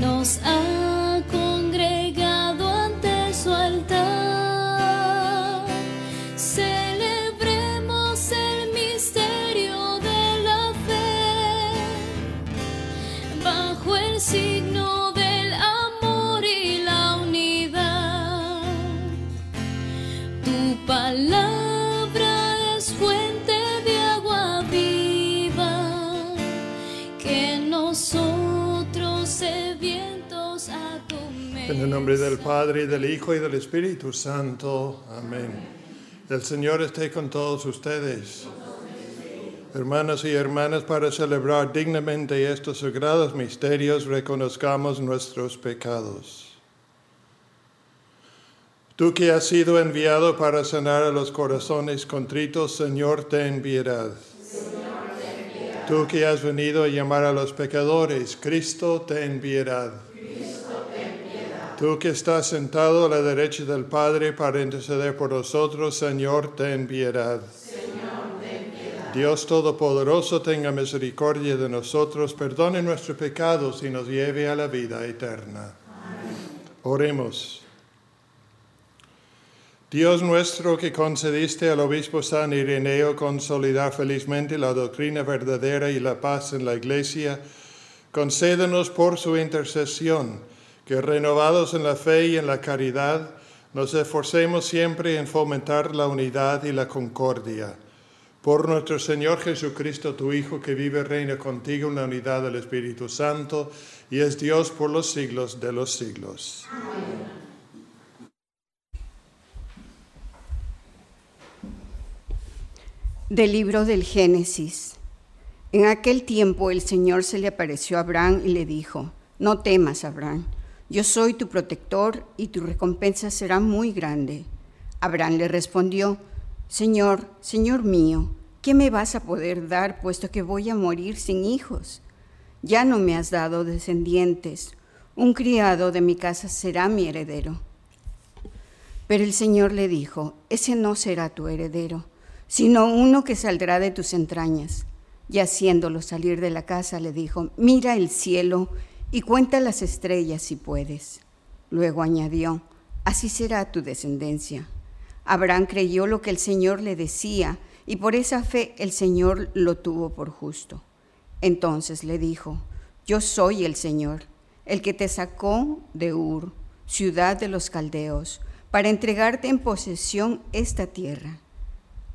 nos nombre del Padre, y del Hijo, y del Espíritu Santo. Amén. El Señor esté con todos ustedes. Hermanos y hermanas, para celebrar dignamente estos sagrados misterios, reconozcamos nuestros pecados. Tú que has sido enviado para sanar a los corazones contritos, Señor, ten piedad. Tú que has venido a llamar a los pecadores, Cristo, ten piedad. Tú que estás sentado a la derecha del Padre para interceder por nosotros, Señor, ten piedad. Dios Todopoderoso, tenga misericordia de nosotros, perdone nuestros pecados y nos lleve a la vida eterna. Oremos. Dios nuestro que concediste al obispo San Ireneo consolidar felizmente la doctrina verdadera y la paz en la iglesia, concédenos por su intercesión que renovados en la fe y en la caridad, nos esforcemos siempre en fomentar la unidad y la concordia. Por nuestro Señor Jesucristo, tu Hijo, que vive y reina contigo en la unidad del Espíritu Santo, y es Dios por los siglos de los siglos. Del libro del Génesis. En aquel tiempo el Señor se le apareció a Abraham y le dijo, no temas, Abraham, yo soy tu protector y tu recompensa será muy grande. Abraham le respondió, Señor, Señor mío, ¿qué me vas a poder dar puesto que voy a morir sin hijos? Ya no me has dado descendientes, un criado de mi casa será mi heredero. Pero el Señor le dijo, ese no será tu heredero sino uno que saldrá de tus entrañas. Y haciéndolo salir de la casa le dijo, mira el cielo y cuenta las estrellas si puedes. Luego añadió, así será tu descendencia. Abraham creyó lo que el Señor le decía y por esa fe el Señor lo tuvo por justo. Entonces le dijo, yo soy el Señor, el que te sacó de Ur, ciudad de los caldeos, para entregarte en posesión esta tierra.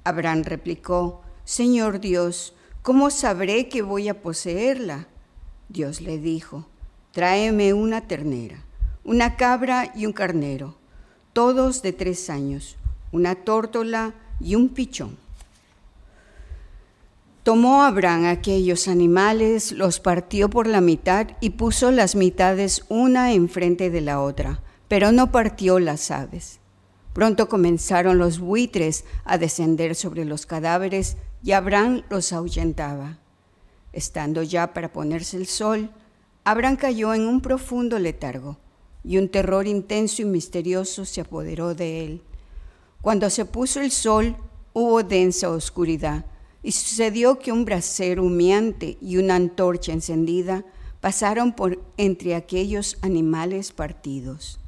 Abraham replicó, Señor Dios, ¿cómo sabré que voy a poseerla? Dios le dijo, tráeme una ternera, una cabra y un carnero, todos de tres años, una tórtola y un pichón. Tomó Abraham aquellos animales, los partió por la mitad y puso las mitades una enfrente de la otra, pero no partió las aves. Pronto comenzaron los buitres a descender sobre los cadáveres y Abraham los ahuyentaba. Estando ya para ponerse el sol, Abraham cayó en un profundo letargo y un terror intenso y misterioso se apoderó de él. Cuando se puso el sol, hubo densa oscuridad y sucedió que un brasero humeante y una antorcha encendida pasaron por entre aquellos animales partidos.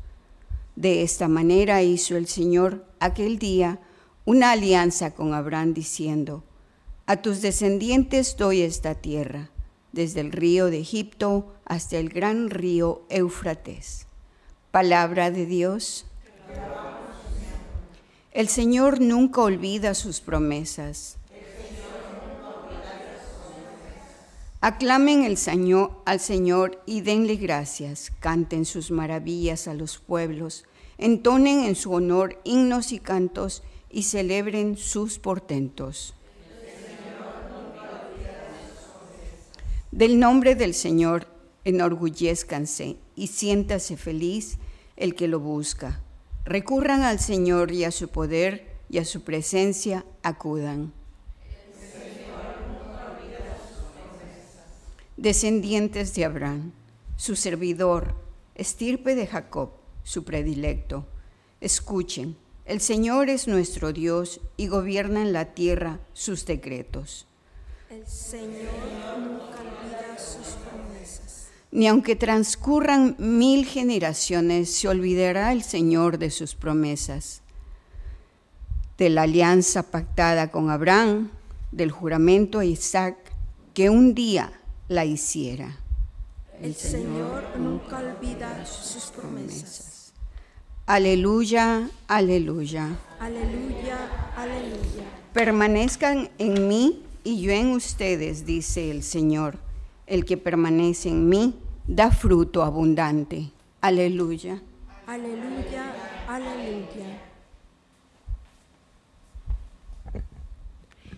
De esta manera hizo el Señor aquel día una alianza con Abraham diciendo, a tus descendientes doy esta tierra, desde el río de Egipto hasta el gran río Éufrates. Palabra de Dios. El Señor nunca olvida sus promesas. Aclamen el Señor, al Señor y denle gracias. Canten sus maravillas a los pueblos. Entonen en su honor himnos y cantos y celebren sus portentos. Del nombre del Señor enorgullezcanse y siéntase feliz el que lo busca. Recurran al Señor y a su poder y a su presencia acudan. Descendientes de Abraham, su servidor, estirpe de Jacob, su predilecto, escuchen, el Señor es nuestro Dios y gobierna en la tierra sus decretos. El Señor sus promesas. Ni aunque transcurran mil generaciones, se olvidará el Señor de sus promesas, de la alianza pactada con Abraham, del juramento a Isaac, que un día la hiciera. El Señor nunca olvida sus promesas. Aleluya, aleluya. Aleluya, aleluya. Permanezcan en mí y yo en ustedes, dice el Señor. El que permanece en mí da fruto abundante. Aleluya. Aleluya, aleluya.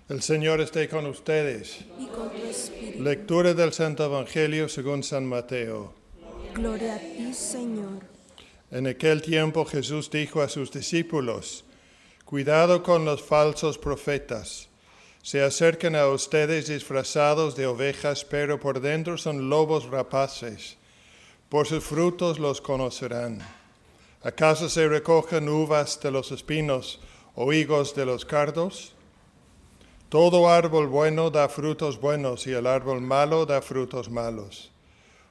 El Señor esté con ustedes. Y con tu espíritu. Lectura del Santo Evangelio según San Mateo. Gloria a ti, Señor. En aquel tiempo Jesús dijo a sus discípulos, Cuidado con los falsos profetas. Se acercan a ustedes disfrazados de ovejas, pero por dentro son lobos rapaces. Por sus frutos los conocerán. ¿Acaso se recogen uvas de los espinos o higos de los cardos? Todo árbol bueno da frutos buenos y el árbol malo da frutos malos.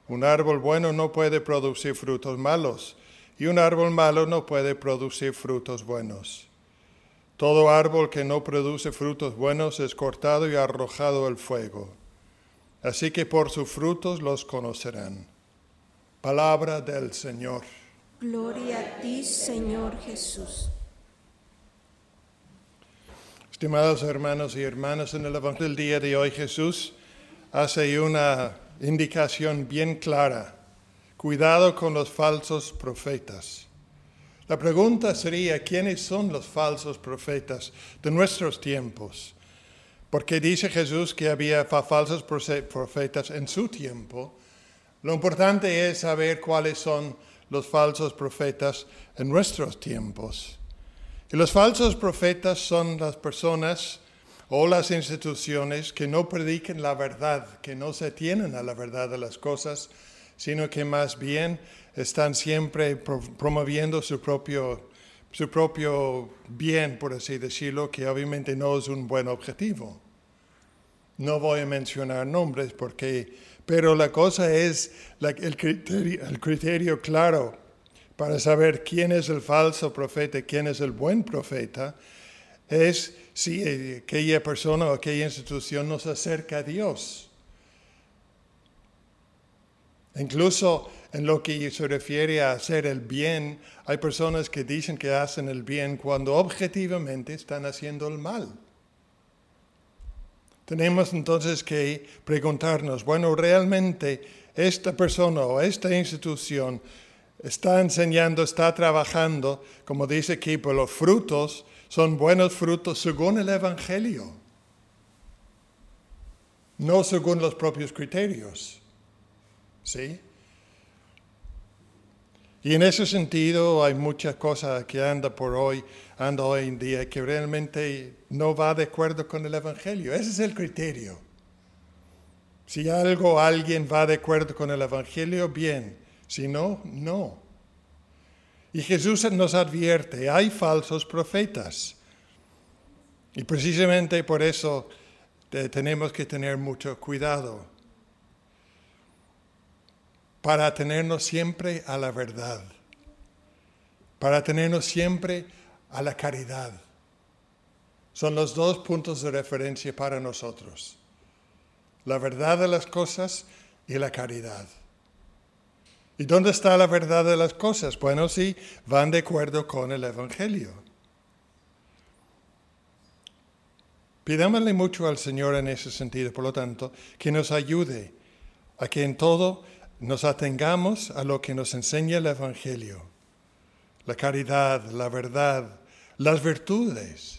Un árbol bueno no puede producir frutos malos y un árbol malo no puede producir frutos buenos. Todo árbol que no produce frutos buenos es cortado y arrojado al fuego. Así que por sus frutos los conocerán. Palabra del Señor. Gloria a ti, Señor Jesús. Estimados hermanos y hermanas, en el Evangelio del día de hoy Jesús hace una indicación bien clara. Cuidado con los falsos profetas. La pregunta sería, ¿quiénes son los falsos profetas de nuestros tiempos? Porque dice Jesús que había falsos profetas en su tiempo. Lo importante es saber cuáles son los falsos profetas en nuestros tiempos. Y los falsos profetas son las personas o las instituciones que no predican la verdad, que no se tienen a la verdad de las cosas, sino que más bien están siempre promoviendo su propio, su propio bien, por así decirlo, que obviamente no es un buen objetivo. No voy a mencionar nombres porque, pero la cosa es el, criterio, el criterio claro para saber quién es el falso profeta y quién es el buen profeta, es si aquella persona o aquella institución nos acerca a Dios. Incluso en lo que se refiere a hacer el bien, hay personas que dicen que hacen el bien cuando objetivamente están haciendo el mal. Tenemos entonces que preguntarnos, bueno, ¿realmente esta persona o esta institución está enseñando, está trabajando, como dice aquí, por los frutos son buenos frutos según el Evangelio, no según los propios criterios? ¿Sí? Y en ese sentido hay muchas cosas que anda por hoy, anda hoy en día, que realmente no va de acuerdo con el Evangelio. Ese es el criterio. Si algo, alguien va de acuerdo con el Evangelio, bien. Si no, no. Y Jesús nos advierte, hay falsos profetas. Y precisamente por eso tenemos que tener mucho cuidado para tenernos siempre a la verdad, para tenernos siempre a la caridad. Son los dos puntos de referencia para nosotros. La verdad de las cosas y la caridad. ¿Y dónde está la verdad de las cosas? Bueno, sí, van de acuerdo con el Evangelio. Pidámosle mucho al Señor en ese sentido, por lo tanto, que nos ayude a que en todo nos atengamos a lo que nos enseña el Evangelio, la caridad, la verdad, las virtudes.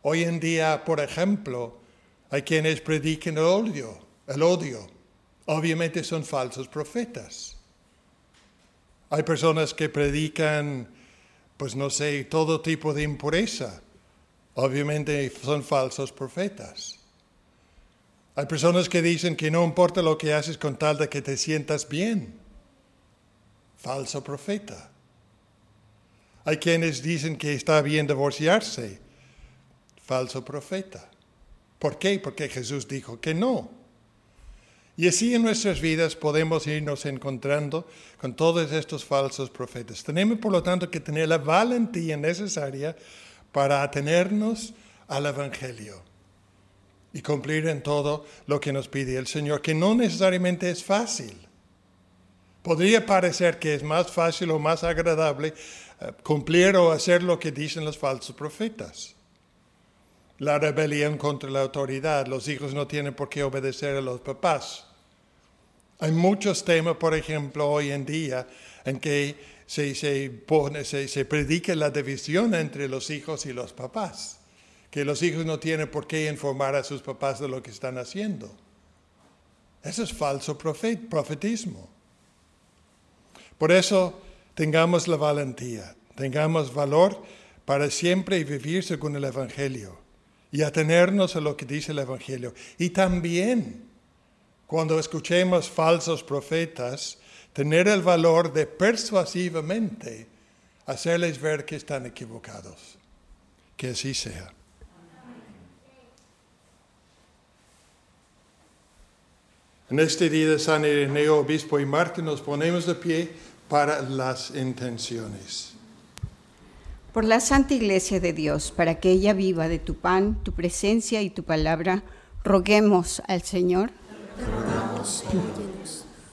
Hoy en día, por ejemplo, hay quienes predican el odio, el odio. Obviamente son falsos profetas. Hay personas que predican, pues no sé, todo tipo de impureza. Obviamente son falsos profetas. Hay personas que dicen que no importa lo que haces con tal de que te sientas bien. Falso profeta. Hay quienes dicen que está bien divorciarse. Falso profeta. ¿Por qué? Porque Jesús dijo que no. Y así en nuestras vidas podemos irnos encontrando con todos estos falsos profetas. Tenemos, por lo tanto, que tener la valentía necesaria para atenernos al Evangelio y cumplir en todo lo que nos pide el Señor, que no necesariamente es fácil. Podría parecer que es más fácil o más agradable eh, cumplir o hacer lo que dicen los falsos profetas. La rebelión contra la autoridad, los hijos no tienen por qué obedecer a los papás. Hay muchos temas, por ejemplo, hoy en día en que se, se, se predica la división entre los hijos y los papás, que los hijos no tienen por qué informar a sus papás de lo que están haciendo. Eso es falso profet, profetismo. Por eso tengamos la valentía, tengamos valor para siempre vivir según el Evangelio y atenernos a lo que dice el Evangelio. Y también, cuando escuchemos falsos profetas, tener el valor de persuasivamente hacerles ver que están equivocados. Que así sea. En este día de San Ireneo, obispo y mártir, nos ponemos de pie para las intenciones. Por la Santa Iglesia de Dios, para que ella viva de tu pan, tu presencia y tu palabra, roguemos al Señor.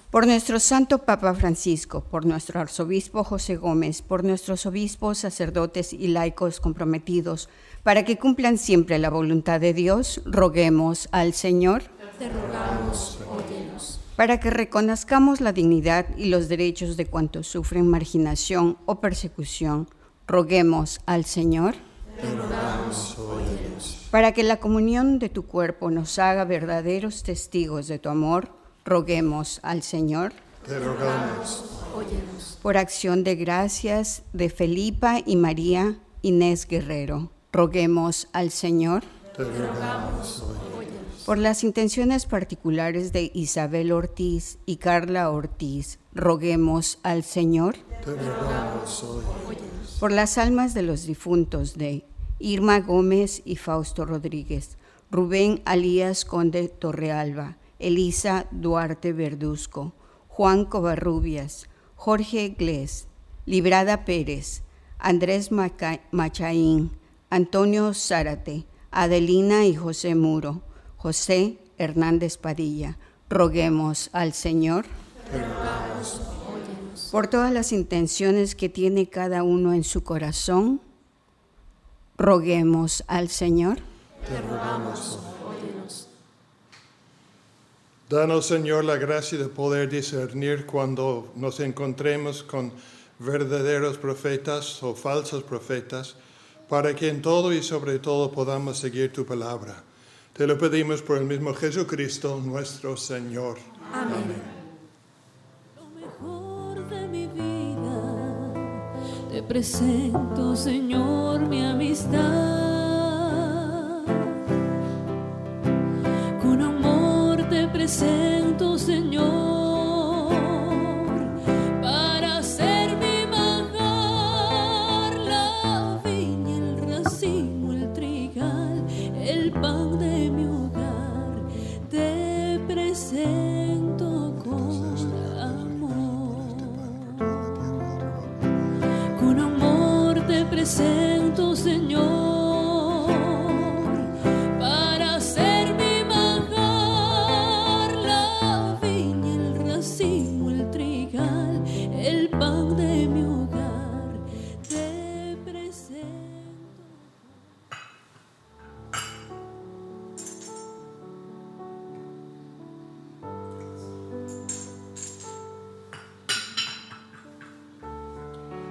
Por nuestro Santo Papa Francisco, por nuestro Arzobispo José Gómez, por nuestros obispos, sacerdotes y laicos comprometidos, para que cumplan siempre la voluntad de Dios, roguemos al Señor. Te rogamos, óyenos. Para que reconozcamos la dignidad y los derechos de cuantos sufren marginación o persecución, roguemos al Señor. Te rogamos, óyenos. Para que la comunión de tu cuerpo nos haga verdaderos testigos de tu amor, roguemos al Señor. Te rogamos. Óyenos. Por acción de gracias de Felipa y María Inés Guerrero, roguemos al Señor. Te rogamos. Por las intenciones particulares de Isabel Ortiz y Carla Ortiz, roguemos al Señor. Te rogamos hoy. Por las almas de los difuntos de Irma Gómez y Fausto Rodríguez, Rubén Alías Conde Torrealba, Elisa Duarte Verduzco, Juan Covarrubias, Jorge Glés, Librada Pérez, Andrés Maca- Machaín, Antonio Zárate, Adelina y José Muro, José Hernández Padilla. Roguemos al Señor por todas las intenciones que tiene cada uno en su corazón. Roguemos al Señor. Danos, Señor, la gracia de poder discernir cuando nos encontremos con verdaderos profetas o falsos profetas, para que en todo y sobre todo podamos seguir tu palabra. Te lo pedimos por el mismo Jesucristo, nuestro Señor. Amén. Lo mejor de mi vida, te presento, Señor, mi amistad.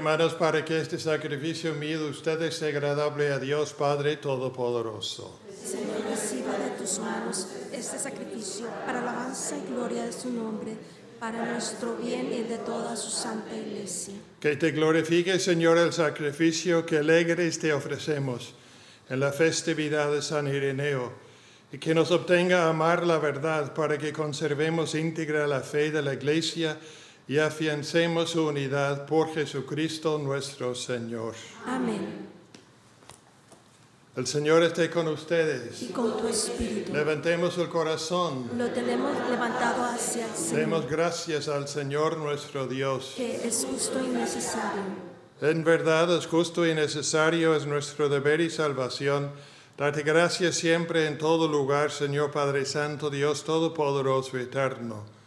Hermanos, para que este sacrificio mío de ustedes sea agradable a Dios Padre Todopoderoso. Señor, reciba de tus manos este sacrificio para alabanza y gloria de su nombre, para nuestro bien y de toda su santa iglesia. Que te glorifique, Señor, el sacrificio que alegres te ofrecemos en la festividad de San Ireneo, y que nos obtenga amar la verdad para que conservemos íntegra la fe de la iglesia y afiancemos su unidad por Jesucristo nuestro Señor. Amén. El Señor esté con ustedes. Y con tu espíritu. Levantemos el corazón. Lo tenemos levantado hacia el Señor, Demos gracias al Señor nuestro Dios. que es justo y necesario. En verdad es justo y necesario, es nuestro deber y salvación. Darte gracias siempre en todo lugar, Señor Padre Santo, Dios Todopoderoso y Eterno.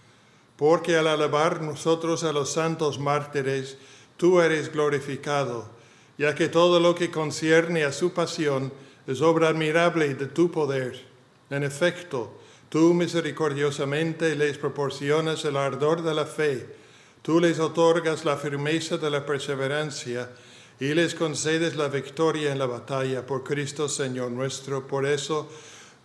Porque al alabar nosotros a los santos mártires, tú eres glorificado, ya que todo lo que concierne a su pasión es obra admirable de tu poder. En efecto, tú misericordiosamente les proporcionas el ardor de la fe, tú les otorgas la firmeza de la perseverancia y les concedes la victoria en la batalla por Cristo Señor nuestro. Por eso,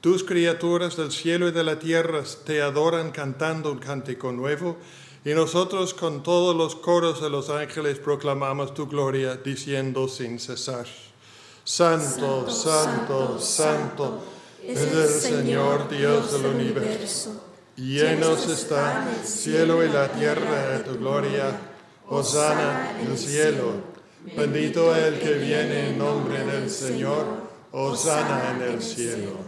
tus criaturas del cielo y de la tierra te adoran cantando un cántico nuevo, y nosotros con todos los coros de los ángeles proclamamos tu gloria, diciendo sin cesar, Santo, Santo, Santo, es el Señor Dios del universo. Llenos están el cielo y la tierra de tu gloria. Hosana en el cielo. Bendito el que viene en nombre del Señor. Hosana en el cielo.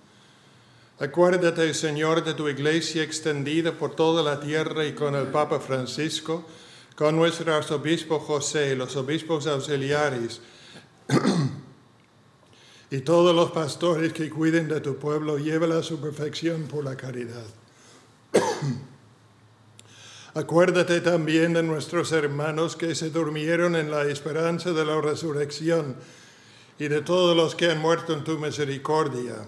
Acuérdate, Señor, de tu iglesia extendida por toda la tierra y con el Papa Francisco, con nuestro arzobispo José, los obispos auxiliares, Y todos los pastores que cuiden de tu pueblo, llévala a su perfección por la caridad. Acuérdate también de nuestros hermanos que se durmieron en la esperanza de la resurrección y de todos los que han muerto en tu misericordia.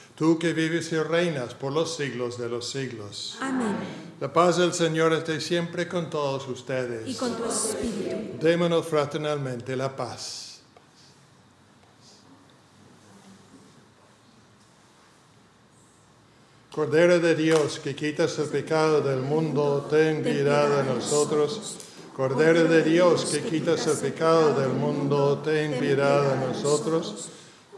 tú que vives y reinas por los siglos de los siglos. Amén. La paz del Señor esté siempre con todos ustedes. Y con tu espíritu. Démonos fraternalmente la paz. Cordero de Dios, que quitas el pecado del mundo, ten piedad de nosotros. Cordero de Dios, que quitas el pecado del mundo, ten piedad de nosotros.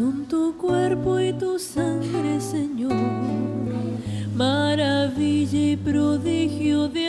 Son tu cuerpo y tu sangre, Señor, maravilla y prodigio de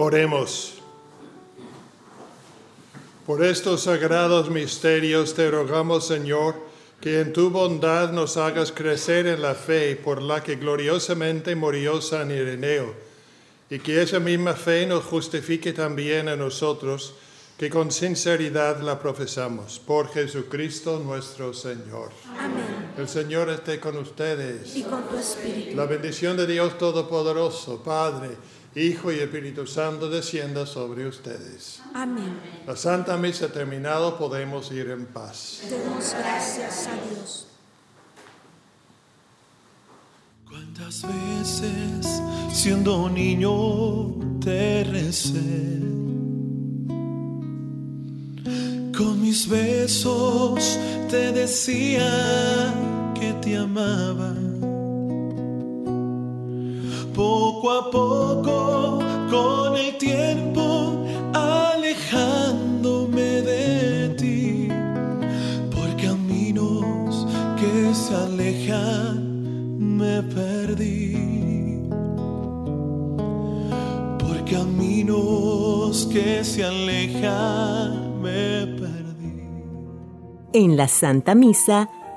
Oremos. Por estos sagrados misterios te rogamos, Señor, que en tu bondad nos hagas crecer en la fe por la que gloriosamente murió San Ireneo, y que esa misma fe nos justifique también a nosotros, que con sinceridad la profesamos. Por Jesucristo nuestro Señor. Amén. El Señor esté con ustedes. Y con tu espíritu. La bendición de Dios Todopoderoso, Padre, Hijo y Espíritu Santo, descienda sobre ustedes. Amén. La Santa Misa terminado, podemos ir en paz. Demos gracias a Dios. ¿Cuántas veces siendo niño te recé? Con mis besos te decía que te amaba. Poco a poco, con el tiempo, alejándome de ti, por caminos que se alejan, me perdí. Por caminos que se alejan, me perdí. En la Santa Misa